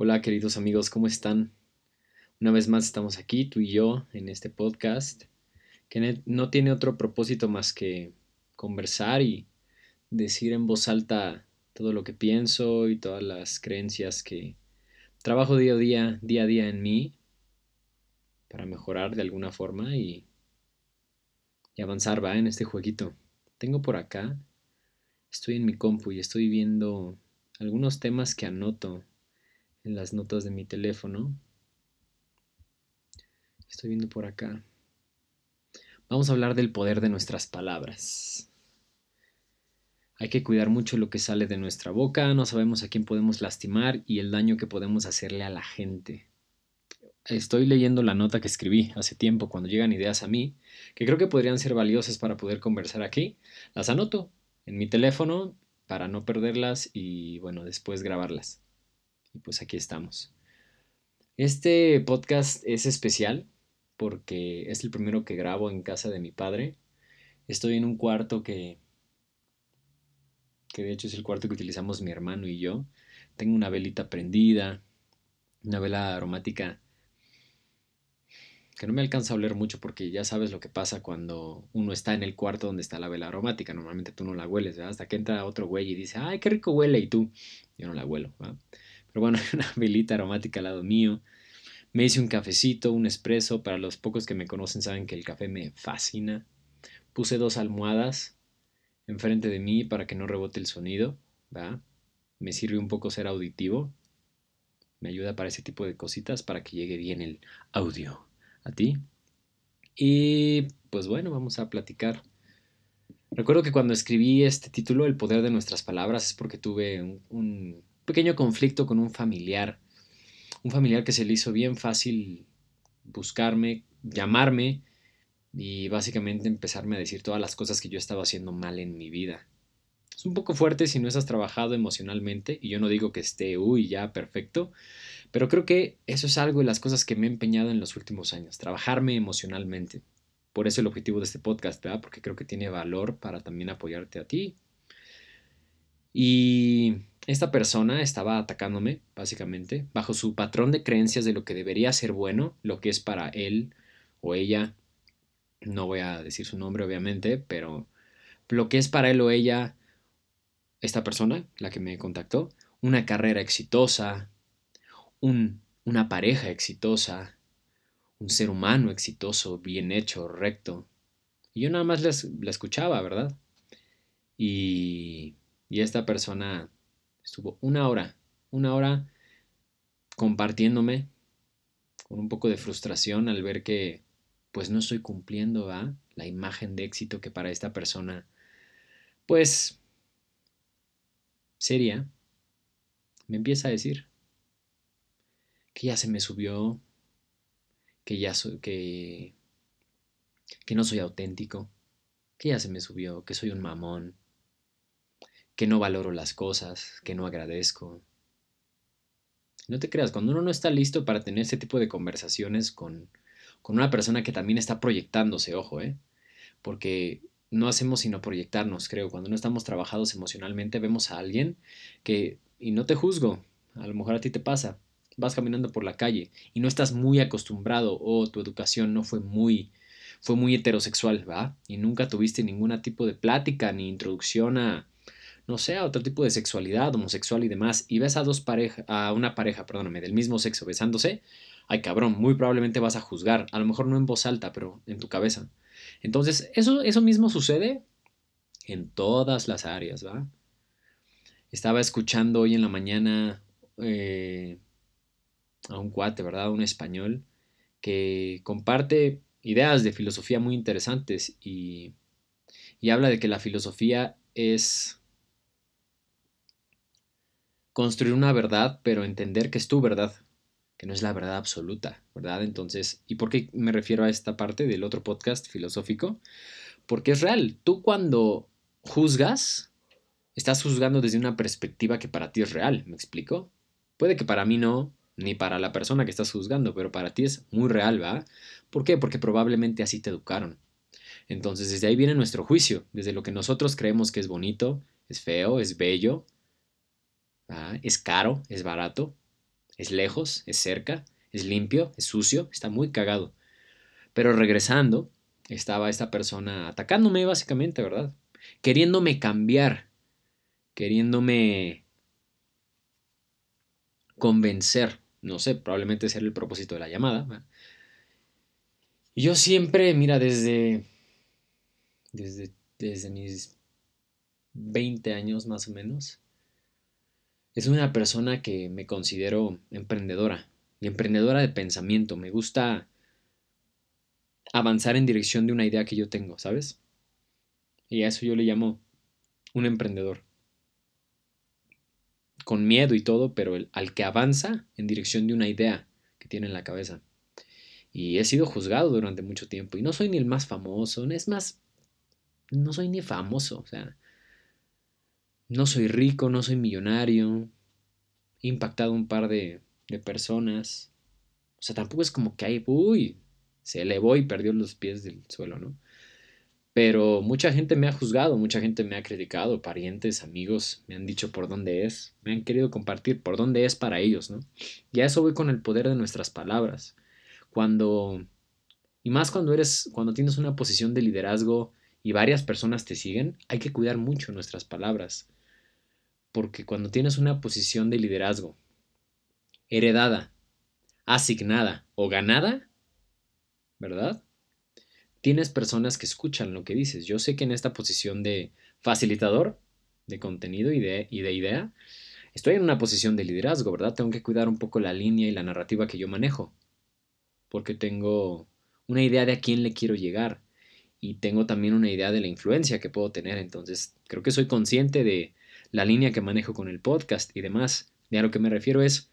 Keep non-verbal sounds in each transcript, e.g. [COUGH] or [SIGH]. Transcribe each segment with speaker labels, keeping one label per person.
Speaker 1: Hola queridos amigos, ¿cómo están? Una vez más estamos aquí, tú y yo, en este podcast, que no tiene otro propósito más que conversar y decir en voz alta todo lo que pienso y todas las creencias que trabajo día a día, día a día en mí para mejorar de alguna forma y, avanzar, va, en este jueguito. Tengo por acá, estoy en mi compu y estoy viendo algunos temas que anoto en las notas de mi teléfono. Estoy viendo por acá. Vamos a hablar del poder de nuestras palabras. Hay que cuidar mucho lo que sale de nuestra boca, no sabemos a quién podemos lastimar y el daño que podemos hacerle a la gente. Estoy leyendo la nota que escribí hace tiempo cuando llegan ideas a mí, que creo que podrían ser valiosas para poder conversar aquí. Las anoto en mi teléfono para no perderlas y bueno, después grabarlas. Y pues aquí estamos. Este podcast es especial porque es el primero que grabo en casa de mi padre. Estoy en un cuarto que que de hecho es el cuarto que utilizamos mi hermano y yo. Tengo una velita prendida, una vela aromática que no me alcanza a oler mucho porque ya sabes lo que pasa cuando uno está en el cuarto donde está la vela aromática. Normalmente tú no la hueles. Hasta que entra otro güey y dice, ay, qué rico huele, y tú, yo no la huelo. Pero bueno, [LAUGHS] hay una velita aromática al lado mío. Me hice un cafecito, un espresso. Para los pocos que me conocen saben que el café me fascina. Puse dos almohadas enfrente de mí para que no rebote el sonido. ¿va? Me sirve un poco ser auditivo. Me ayuda para ese tipo de cositas para que llegue bien el audio a ti. Y pues bueno, vamos a platicar. Recuerdo que cuando escribí este título, El poder de nuestras palabras, es porque tuve un pequeño conflicto con un familiar. Un familiar que se le hizo bien fácil buscarme, llamarme y básicamente empezarme a decir todas las cosas que yo estaba haciendo mal en mi vida. Es un poco fuerte si no estás trabajado emocionalmente y yo no digo que esté, uy, ya perfecto, pero creo que eso es algo de las cosas que me he empeñado en los últimos años, trabajarme emocionalmente. Por eso el objetivo de este podcast, ¿verdad? Porque creo que tiene valor para también apoyarte a ti. Y esta persona estaba atacándome, básicamente, bajo su patrón de creencias de lo que debería ser bueno, lo que es para él o ella. No voy a decir su nombre, obviamente, pero lo que es para él o ella, esta persona, la que me contactó, una carrera exitosa, un, una pareja exitosa, un ser humano exitoso, bien hecho, recto. Y yo nada más la escuchaba, ¿verdad? Y, y esta persona Estuvo una hora, una hora compartiéndome con un poco de frustración al ver que pues no estoy cumpliendo la imagen de éxito que para esta persona pues seria me empieza a decir que ya se me subió que ya soy que que no soy auténtico que ya se me subió que soy un mamón que no valoro las cosas, que no agradezco. No te creas, cuando uno no está listo para tener ese tipo de conversaciones con, con una persona que también está proyectándose, ojo, ¿eh? Porque no hacemos sino proyectarnos, creo. Cuando no estamos trabajados emocionalmente, vemos a alguien que, y no te juzgo, a lo mejor a ti te pasa, vas caminando por la calle y no estás muy acostumbrado o tu educación no fue muy fue muy heterosexual, ¿va? Y nunca tuviste ningún tipo de plática ni introducción a, no sé, a otro tipo de sexualidad, homosexual y demás, y ves a dos parejas, a una pareja, perdóname, del mismo sexo besándose, ay cabrón, muy probablemente vas a juzgar, a lo mejor no en voz alta, pero en tu cabeza. Entonces, eso, eso mismo sucede en todas las áreas, ¿va? Estaba escuchando hoy en la mañana eh, a un cuate, ¿verdad? Un español que comparte ideas de filosofía muy interesantes y, y habla de que la filosofía es construir una verdad, pero entender que es tu verdad, que no es la verdad absoluta, ¿verdad? Entonces, ¿y por qué me refiero a esta parte del otro podcast filosófico? Porque es real, tú cuando juzgas, estás juzgando desde una perspectiva que para ti es real, ¿me explico? Puede que para mí no, ni para la persona que estás juzgando, pero para ti es muy real, ¿va? ¿Por qué? Porque probablemente así te educaron. Entonces, desde ahí viene nuestro juicio, desde lo que nosotros creemos que es bonito, es feo, es bello, es caro, es barato. es lejos, es cerca, es limpio, es sucio, está muy cagado. Pero regresando, estaba esta persona atacándome básicamente, ¿verdad? Queriéndome cambiar, queriéndome convencer, no sé, probablemente ese el propósito de la llamada. Y yo siempre, mira, desde, desde, desde mis 20 años más o menos, es una persona que me considero emprendedora y emprendedora de pensamiento. Me gusta avanzar en dirección de una idea que yo tengo, ¿sabes? Y a eso yo le llamo un emprendedor. Con miedo y todo, pero al que avanza en dirección de una idea que tiene en la cabeza. Y he sido juzgado durante mucho tiempo. Y no soy ni el más famoso, es más, no soy ni famoso. O sea, no soy rico, no soy millonario. He impactado un par de, personas. O sea, tampoco es como que hay, uy, se elevó y perdió los pies del suelo, ¿no? Pero mucha gente me ha juzgado, mucha gente me ha criticado, parientes, amigos, me han dicho por dónde es, me han querido compartir por dónde es para ellos, ¿no? Y a eso voy con el poder de nuestras palabras. Cuando, y más cuando eres, cuando tienes una posición de liderazgo y varias personas te siguen, hay que cuidar mucho nuestras palabras. Porque cuando tienes una posición de liderazgo heredada, asignada o ganada, ¿verdad? Tienes personas que escuchan lo que dices. Yo sé que en esta posición de facilitador de contenido y de, y de idea, estoy en una posición de liderazgo, ¿verdad? Tengo que cuidar un poco la línea y la narrativa que yo manejo, porque tengo una idea de a quién le quiero llegar y tengo también una idea de la influencia que puedo tener. Entonces, creo que soy consciente de la línea que manejo con el podcast y demás. Y a lo que me refiero es,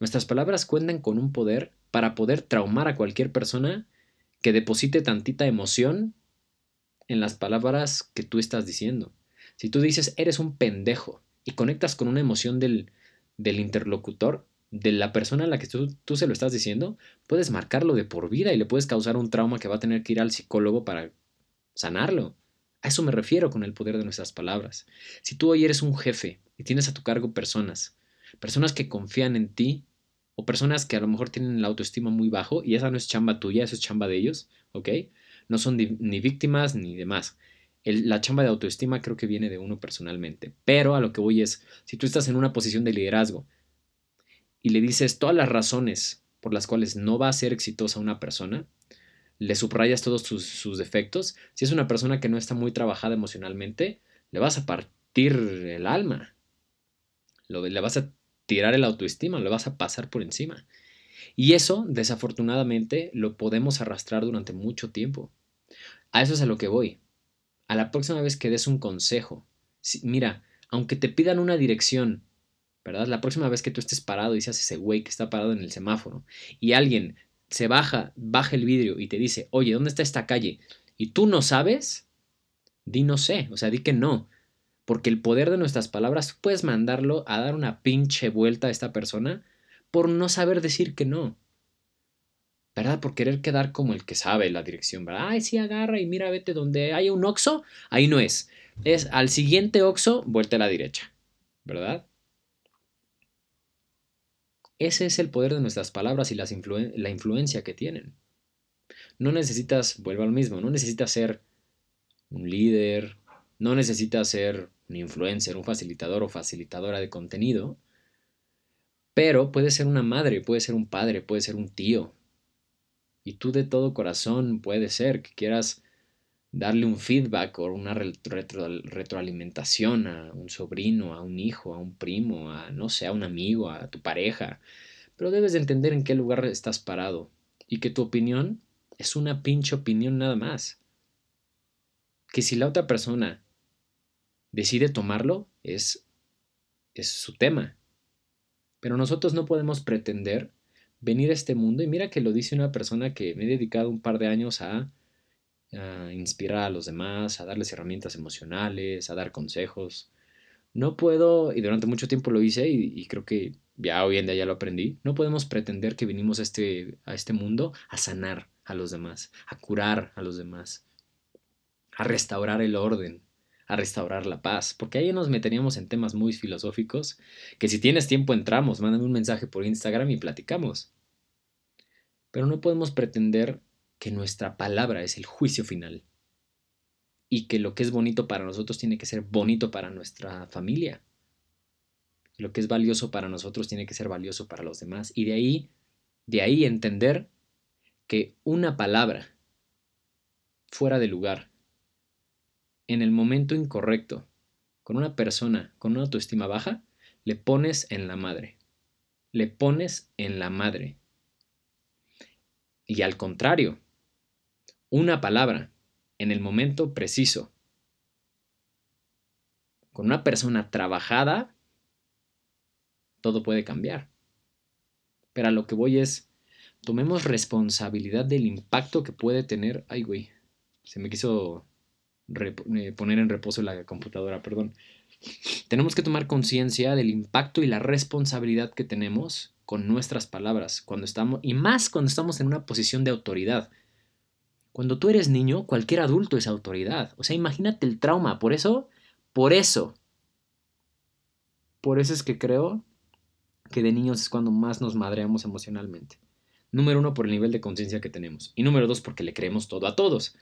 Speaker 1: nuestras palabras cuentan con un poder para poder traumar a cualquier persona que deposite tantita emoción en las palabras que tú estás diciendo. Si tú dices eres un pendejo y conectas con una emoción del, del interlocutor, de la persona a la que tú, tú, se lo estás diciendo, puedes marcarlo de por vida y le puedes causar un trauma que va a tener que ir al psicólogo para sanarlo. A eso me refiero con el poder de nuestras palabras. Si tú hoy eres un jefe y tienes a tu cargo personas, personas que confían en ti o personas que a lo mejor tienen la autoestima muy bajo y esa no es chamba tuya, eso es chamba de ellos, ¿ok? No son ni víctimas ni demás. la chamba de autoestima creo que viene de uno personalmente. Pero a lo que voy es, si tú estás en una posición de liderazgo y le dices todas las razones por las cuales no va a ser exitosa una persona, le subrayas todos sus, defectos, si es una persona que no está muy trabajada emocionalmente, le vas a partir el alma. Lo, le vas a tirar el autoestima, lo vas a pasar por encima. Y eso, desafortunadamente, lo podemos arrastrar durante mucho tiempo. A eso es a lo que voy. A la próxima vez que des un consejo, mira, aunque te pidan una dirección, ¿verdad? La próxima vez que tú estés parado y seas ese güey que está parado en el semáforo y alguien se baja, baja el vidrio y te dice, oye, ¿dónde está esta calle? Y tú no sabes, di no sé, o sea, di que no. Porque el poder de nuestras palabras, puedes mandarlo a dar una pinche vuelta a esta persona por no saber decir que no. ¿Verdad? Por querer quedar como el que sabe la dirección, ¿verdad? Ay, sí, agarra y mira, vete donde hay un oxo, ahí no es. Es al siguiente oxo, vuelta a la derecha, ¿verdad? Ese es el poder de nuestras palabras y la influencia que tienen. No necesitas, vuelvo al mismo, no necesitas ser un líder, no necesitas ser un influencer, un facilitador o facilitadora de contenido, pero puede ser una madre, puede ser un padre, puede ser un tío. Y tú de todo corazón puede ser que quieras darle un feedback o una retroalimentación a un sobrino, a un hijo, a un primo, a no sé, a un amigo, a tu pareja. Pero debes de entender en qué lugar estás parado y que tu opinión es una pinche opinión nada más. Que si la otra persona decide tomarlo, es, es su tema. Pero nosotros no podemos pretender venir a este mundo, y mira que lo dice una persona que me he dedicado un par de años a, a inspirar a los demás, a darles herramientas emocionales, a dar consejos. No puedo, y durante mucho tiempo lo hice, y, creo que ya hoy en día ya lo aprendí, no podemos pretender que vinimos a este, a este mundo a sanar a los demás, a curar a los demás, a restaurar el orden, a restaurar la paz, porque ahí nos meteríamos en temas muy filosóficos, que si tienes tiempo entramos, mándame un mensaje por Instagram y platicamos. Pero no podemos pretender que nuestra palabra es el juicio final y que lo que es bonito para nosotros tiene que ser bonito para nuestra familia. Lo que es valioso para nosotros tiene que ser valioso para los demás. Y de ahí, de ahí entender que una palabra fuera de lugar, en el momento incorrecto, con una persona con una autoestima baja, le pones en la madre. Le pones en la madre. Y al contrario, una palabra en el momento preciso, con una persona trabajada, todo puede cambiar. Pero a lo que voy es, tomemos responsabilidad del impacto que puede tener. Ay, güey, se me quiso eh, poner en reposo la computadora, perdón. Tenemos que tomar conciencia del impacto y la responsabilidad que tenemos con nuestras palabras cuando estamos y más cuando estamos en una posición de autoridad. Cuando tú eres niño, cualquier adulto es autoridad. O sea, imagínate el trauma. Por eso, por eso, por eso es que creo que de niños es cuando más nos madreamos emocionalmente. Número uno, por el nivel de conciencia que tenemos. Y número dos, porque le creemos todo a todos.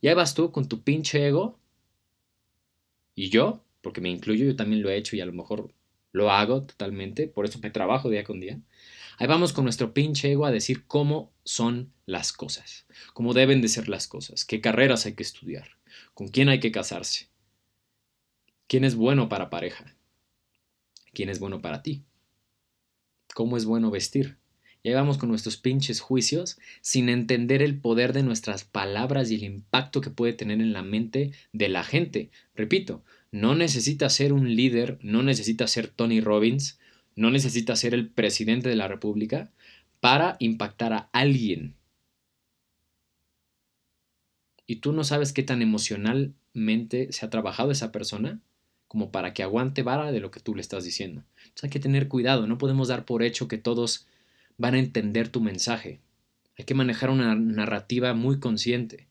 Speaker 1: Ya vas tú con tu pinche ego. Y yo, porque me incluyo, yo también lo he hecho y a lo mejor lo hago totalmente. Por eso me trabajo día con día. Ahí vamos con nuestro pinche ego a decir cómo son las cosas, cómo deben de ser las cosas, qué carreras hay que estudiar, con quién hay que casarse, quién es bueno para pareja, quién es bueno para ti, cómo es bueno vestir, y ahí vamos con nuestros pinches juicios sin entender el poder de nuestras palabras y el impacto que puede tener en la mente de la gente. Repito, no necesita ser un líder, no necesita ser Tony Robbins, no necesita ser el presidente de la República para impactar a alguien. Y tú no sabes qué tan emocionalmente se ha trabajado esa persona como para que aguante vara de lo que tú le estás diciendo. Entonces hay que tener cuidado, no podemos dar por hecho que todos van a entender tu mensaje. Hay que manejar una narrativa muy consciente.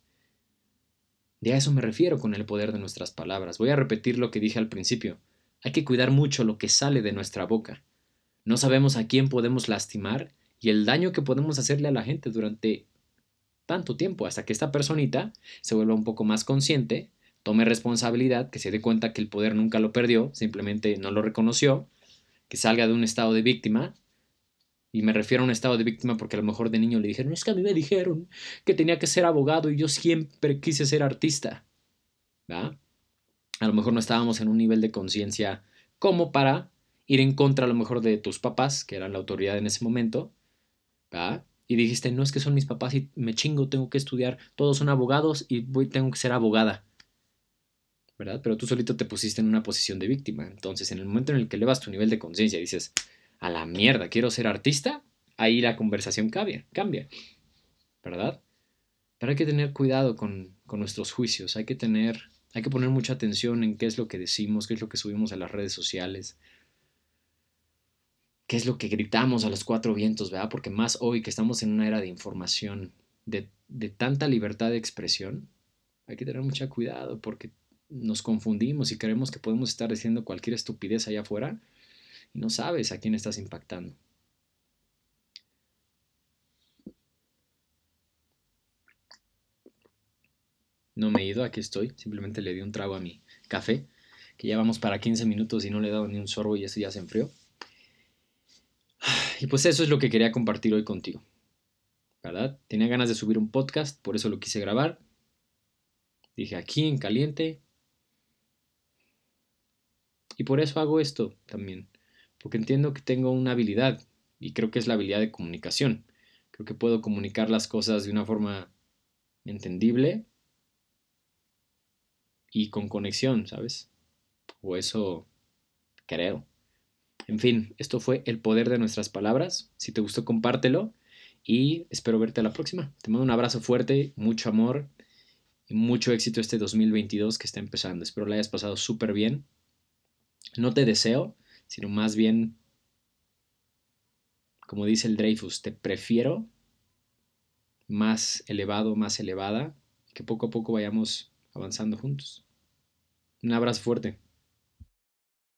Speaker 1: De a eso me refiero con el poder de nuestras palabras. Voy a repetir lo que dije al principio. Hay que cuidar mucho lo que sale de nuestra boca. No sabemos a quién podemos lastimar y el daño que podemos hacerle a la gente durante tanto tiempo hasta que esta personita se vuelva un poco más consciente, tome responsabilidad, que se dé cuenta que el poder nunca lo perdió, simplemente no lo reconoció, que salga de un estado de víctima y me refiero a un estado de víctima porque a lo mejor de niño le dijeron, es que a mí me dijeron que tenía que ser abogado y yo siempre quise ser artista. ¿Va? A lo mejor no estábamos en un nivel de conciencia como para ir en contra a lo mejor de tus papás, que eran la autoridad en ese momento. ¿Va? Y dijiste, no es que son mis papás y me chingo, tengo que estudiar, todos son abogados y voy, tengo que ser abogada. ¿Verdad? Pero tú solito te pusiste en una posición de víctima. Entonces, en el momento en el que elevas tu nivel de conciencia y dices, a la mierda, quiero ser artista, ahí la conversación cambia, cambia, ¿verdad? Pero hay que tener cuidado con, con nuestros juicios, hay que tener, hay que poner mucha atención en qué es lo que decimos, qué es lo que subimos a las redes sociales, qué es lo que gritamos a los cuatro vientos, ¿verdad? Porque más hoy que estamos en una era de información, de, de tanta libertad de expresión, hay que tener mucho cuidado porque nos confundimos y creemos que podemos estar diciendo cualquier estupidez allá afuera y no sabes a quién estás impactando. No me he ido, aquí estoy. Simplemente le di un trago a mi café, que ya vamos para 15 minutos y no le he dado ni un sorbo y eso ya se enfrió. Y pues eso es lo que quería compartir hoy contigo. ¿Verdad? Tenía ganas de subir un podcast, por eso lo quise grabar. Dije aquí en caliente. Y por eso hago esto también porque entiendo que tengo una habilidad y creo que es la habilidad de comunicación. Creo que puedo comunicar las cosas de una forma entendible y con conexión, ¿sabes? O eso creo. En fin, esto fue el poder de nuestras palabras. Si te gustó, compártelo y espero verte a la próxima. Te mando un abrazo fuerte, mucho amor y mucho éxito este 2022 que está empezando. Espero lo hayas pasado súper bien. No te deseo sino más bien, como dice el Dreyfus, te prefiero más elevado, más elevada, que poco a poco vayamos avanzando juntos. Un abrazo fuerte.